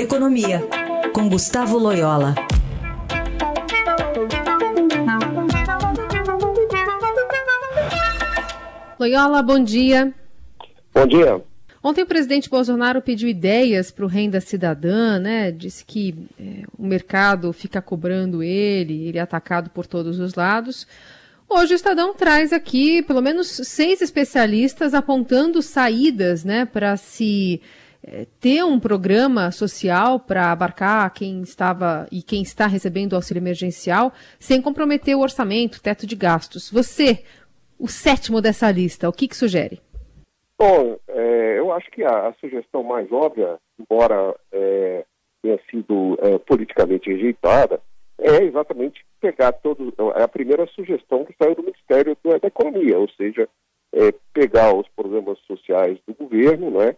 Economia, com Gustavo Loyola. Loyola, bom dia. Bom dia. Ontem o presidente Bolsonaro pediu ideias para o Renda Cidadã, né? Disse que é, o mercado fica cobrando ele, ele é atacado por todos os lados. Hoje o Estadão traz aqui pelo menos seis especialistas apontando saídas, né, para se é, ter um programa social para abarcar quem estava e quem está recebendo auxílio emergencial sem comprometer o orçamento, teto de gastos. Você, o sétimo dessa lista, o que, que sugere? Bom, é, eu acho que a, a, sugestão mais óbvia, embora é, tenha sido é, politicamente rejeitada, é exatamente pegar todo. É a primeira sugestão que saiu do Ministério da Economia, ou seja, pegar os programas sociais do governo né,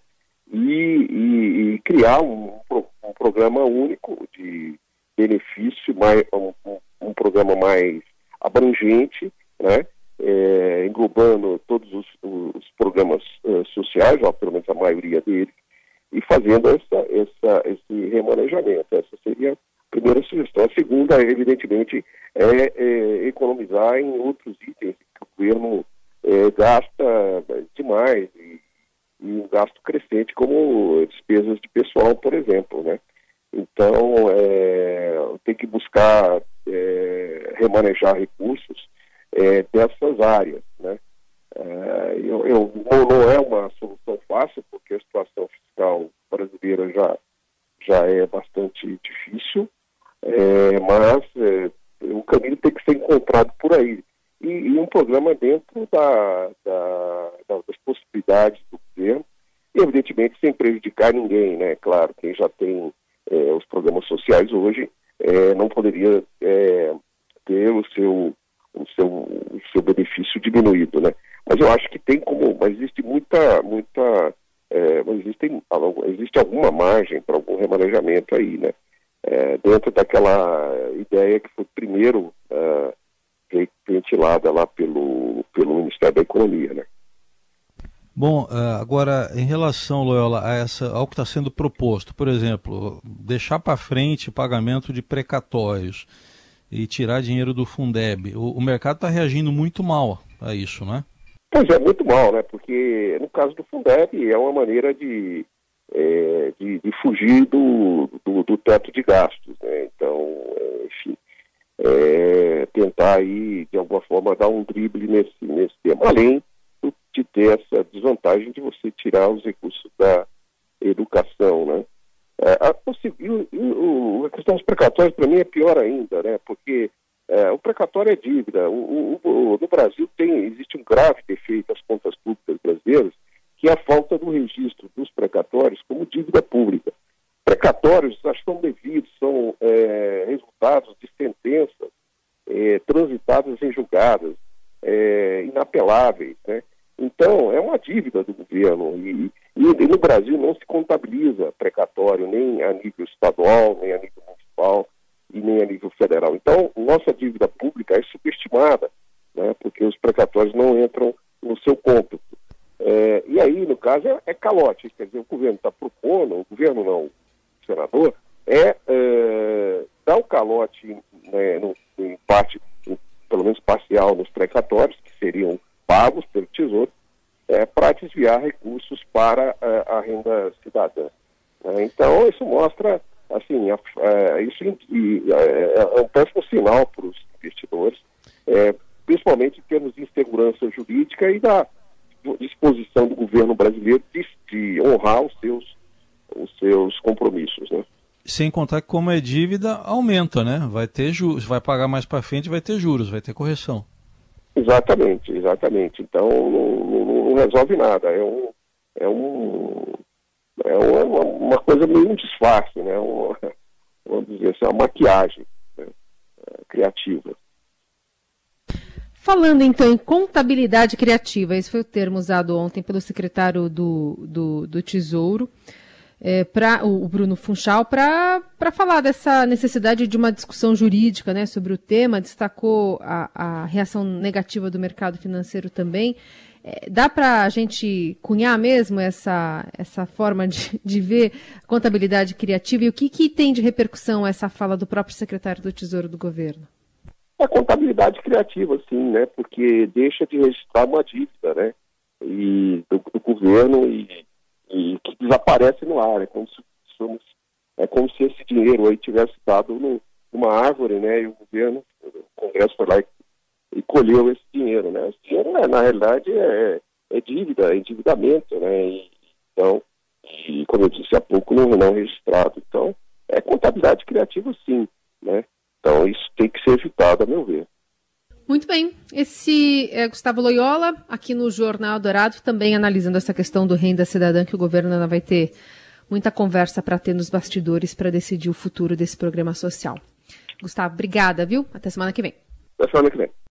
e, e, e criar um, um, programa único de benefício, mais, um, um programa mais abrangente, né, é, englobando todos os, os programas uh, sociais, ou pelo menos a maioria deles, e fazendo essa, essa, esse remanejamento. Essa seria a primeira sugestão. A segunda, evidentemente, é, é economizar em outros itens que o governo é, gasta demais e, e, um gasto crescente, como despesas de pessoal, por exemplo. Né? Então, é, tem que buscar é, remanejar recursos é, dessas áreas. Né? É, eu, eu, não é uma solução fácil, porque a situação fiscal brasileira já, já é bastante difícil, é, mas é, o caminho tem que ser encontrado por aí. E, e um programa dentro da, da, das possibilidades evidentemente sem prejudicar ninguém, né? Claro, quem já tem é, os programas sociais hoje é, não poderia ter o seu o seu, o seu benefício diminuído, né? Mas eu acho que tem como, mas existe muita, muita, é, existe, existe alguma margem para algum remanejamento aí, né? É, dentro daquela ideia que foi primeiro uh, ventilada lá pelo, pelo Ministério da Economia, né? Bom, é, agora em relação, Loyola, a essa, ao que está sendo proposto, por exemplo, deixar para frente pagamento de precatórios, e tirar dinheiro do Fundeb. O, o mercado está reagindo muito mal a isso, né? Pois é, muito mal, né? Porque no caso do Fundeb é uma maneira de, é, de, de, fugir do, do, do, teto de gastos, né? Então, é, enfim, é, tentar aí, de alguma forma, dar um drible nesse, nesse tema. Além ter essa desvantagem de você tirar os recursos da educação, né? É, a, o, a questão dos precatórios, para mim, é pior ainda, né? Porque é, o precatório é dívida. O, o, no Brasil tem, existe um grave defeito às contas públicas brasileiras, que é a falta do registro dos precatórios como dívida pública. Precatórios são devidos, são é, resultados de sentenças é, transitadas em julgadas, é, inapeláveis, né? Então, é uma dívida do governo e, e, e, no Brasil não se contabiliza precatório nem a nível estadual, nem a nível municipal e nem a nível federal. Então, nossa dívida pública é subestimada, né, porque os precatórios não entram no seu cômputo. É, e aí, no caso, é, é, calote, quer dizer, o governo está propondo, o governo não, o senador, é, é dar o calote né, no, em parte, em, pelo menos parcial, nos precatórios, que seriam pagos pelo Tesouro, desviar recursos para é, a renda cidadã. É, então, isso mostra, assim, a, é, isso é, é, um péssimo sinal para os investidores, principalmente em termos de insegurança jurídica e da disposição do governo brasileiro de, de honrar os seus, os seus compromissos, né? Sem contar que como é dívida, aumenta, né? Vai ter juros, vai pagar mais para frente, vai ter juros, vai ter correção. Exatamente, exatamente. Então não, não, não resolve nada. É um, é um, é uma, uma coisa meio um disfarce, né? Uma, vamos dizer assim, uma maquiagem né? É, criativa. Falando então em contabilidade criativa, esse foi o termo usado ontem pelo secretário do, do, do Tesouro é, para o Bruno Funchal para falar dessa necessidade de uma discussão jurídica né, sobre o tema, destacou a, a reação negativa do mercado financeiro também. É, dá para a gente cunhar mesmo essa, essa forma de, de ver contabilidade criativa e o que, que tem de repercussão essa fala do próprio secretário do Tesouro do governo? A contabilidade criativa, sim, né? Porque deixa de registrar uma dívida, né? E do, do governo e, e, que desaparece no ar. É como se somos, é como se esse dinheiro aí tivesse dado no, numa árvore, né? E o governo, o Congresso foi lá e, e colheu esse dinheiro, né? Esse dinheiro, né, na realidade, é, é dívida, é endividamento, né? E, então, e como eu disse há pouco, não, não registrado. Então, é contabilidade criativa, sim, né? Então, isso tem que ser evitado, a meu ver. Muito bem. Esse é Gustavo Loyola, aqui no Jornal Dourado, também analisando essa questão do renda cidadã, que o governo ainda vai ter muita conversa para ter nos bastidores para decidir o futuro desse programa social. Gustavo, obrigada, viu? Até semana que vem. Até semana que vem.